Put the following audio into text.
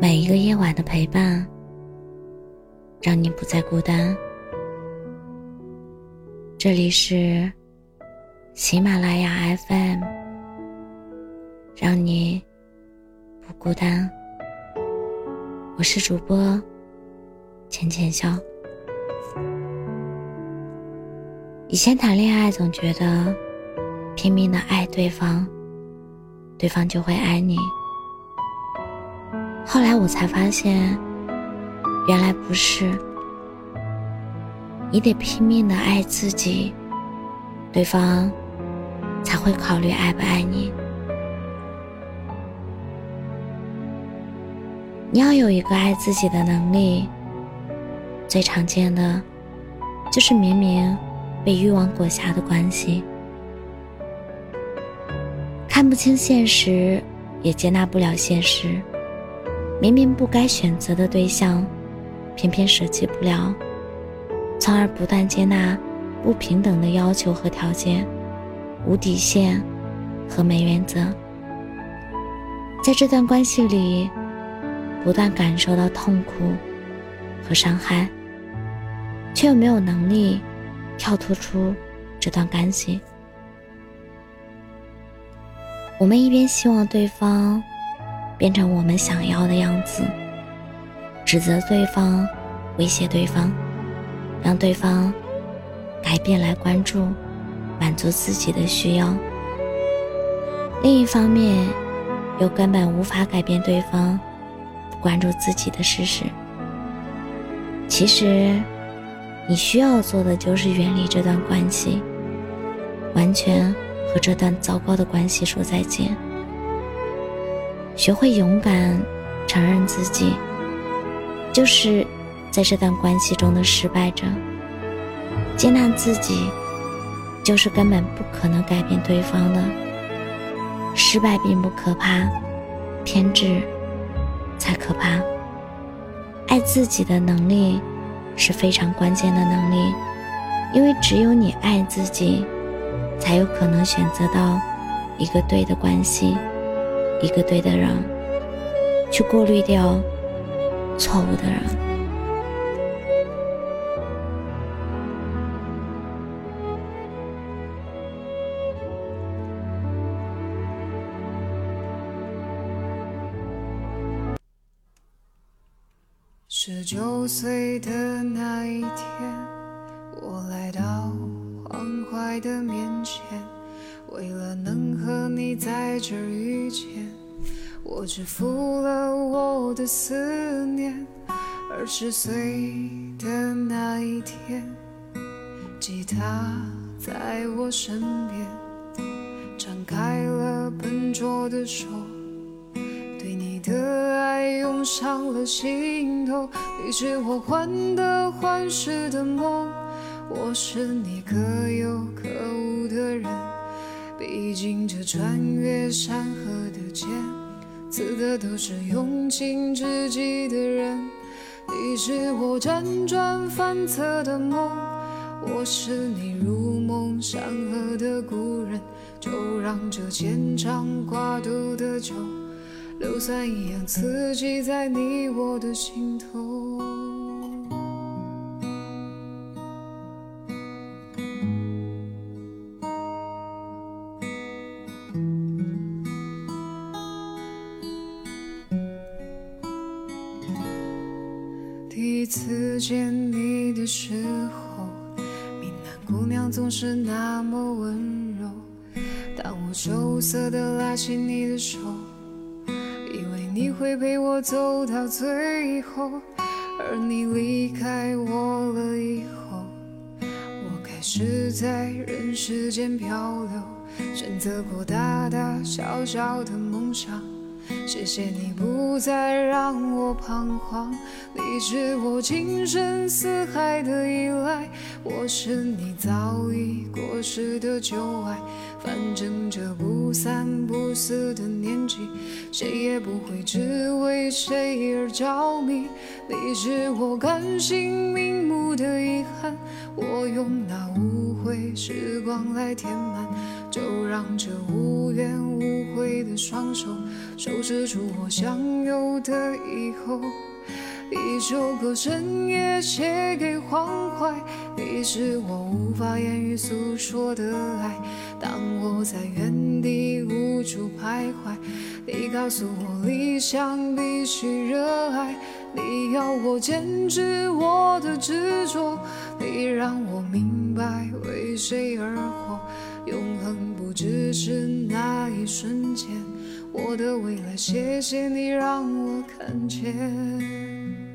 每一个夜晚的陪伴，让你不再孤单。这里是喜马拉雅 FM，让你不孤单。我是主播浅浅笑。以前谈恋爱总觉得拼命的爱对方，对方就会爱你。后来我才发现，原来不是。你得拼命的爱自己，对方才会考虑爱不爱你。你要有一个爱自己的能力。最常见的就是明明被欲望裹挟的关系，看不清现实，也接纳不了现实。明明不该选择的对象，偏偏舍弃不了，从而不断接纳不平等的要求和条件，无底线和没原则。在这段关系里，不断感受到痛苦和伤害，却又没有能力跳脱出这段关系。我们一边希望对方。变成我们想要的样子，指责对方，威胁对方，让对方改变来关注、满足自己的需要。另一方面，又根本无法改变对方不关注自己的事实。其实，你需要做的就是远离这段关系，完全和这段糟糕的关系说再见。学会勇敢承认自己，就是在这段关系中的失败者。接纳自己，就是根本不可能改变对方的。失败并不可怕，偏执才可怕。爱自己的能力是非常关键的能力，因为只有你爱自己，才有可能选择到一个对的关系。一个对的人，去过滤掉错误的人。十九岁的那一天，我来到黄淮的面前。为了能和你在这遇见，我支付了我的思念。二十岁的那一天，吉他在我身边，张开了笨拙的手，对你的爱涌上了心头。你是我患得患失的梦，我是你可有可无的人。毕竟这穿越山河的剑，死的都是用情至极的人。你是我辗转反侧的梦，我是你如梦山河的故人。就让这牵肠挂肚的酒，硫酸一样刺激在你我的心头。一次见你的时候，闽南姑娘总是那么温柔。当我羞涩地拉起你的手，以为你会陪我走到最后，而你离开我了以后，我开始在人世间漂流，选择过大大小小的梦想。谢谢你不再让我彷徨，你是我情深似海的依赖，我是你早已过时的旧爱。反正这不三不四的年纪，谁也不会只为谁而着迷。你是我甘心瞑目的遗憾，我用那无悔时光来填满。就让这无怨无悔的双手收拾出我想有的以后。一首歌深夜写给黄淮，你是我无法言语诉说的爱。当我在原地无助徘徊，你告诉我理想必须热爱。你要我坚持我的执着，你让我明白为谁而活。永恒不只是那一瞬间，我的未来，谢谢你让我看见。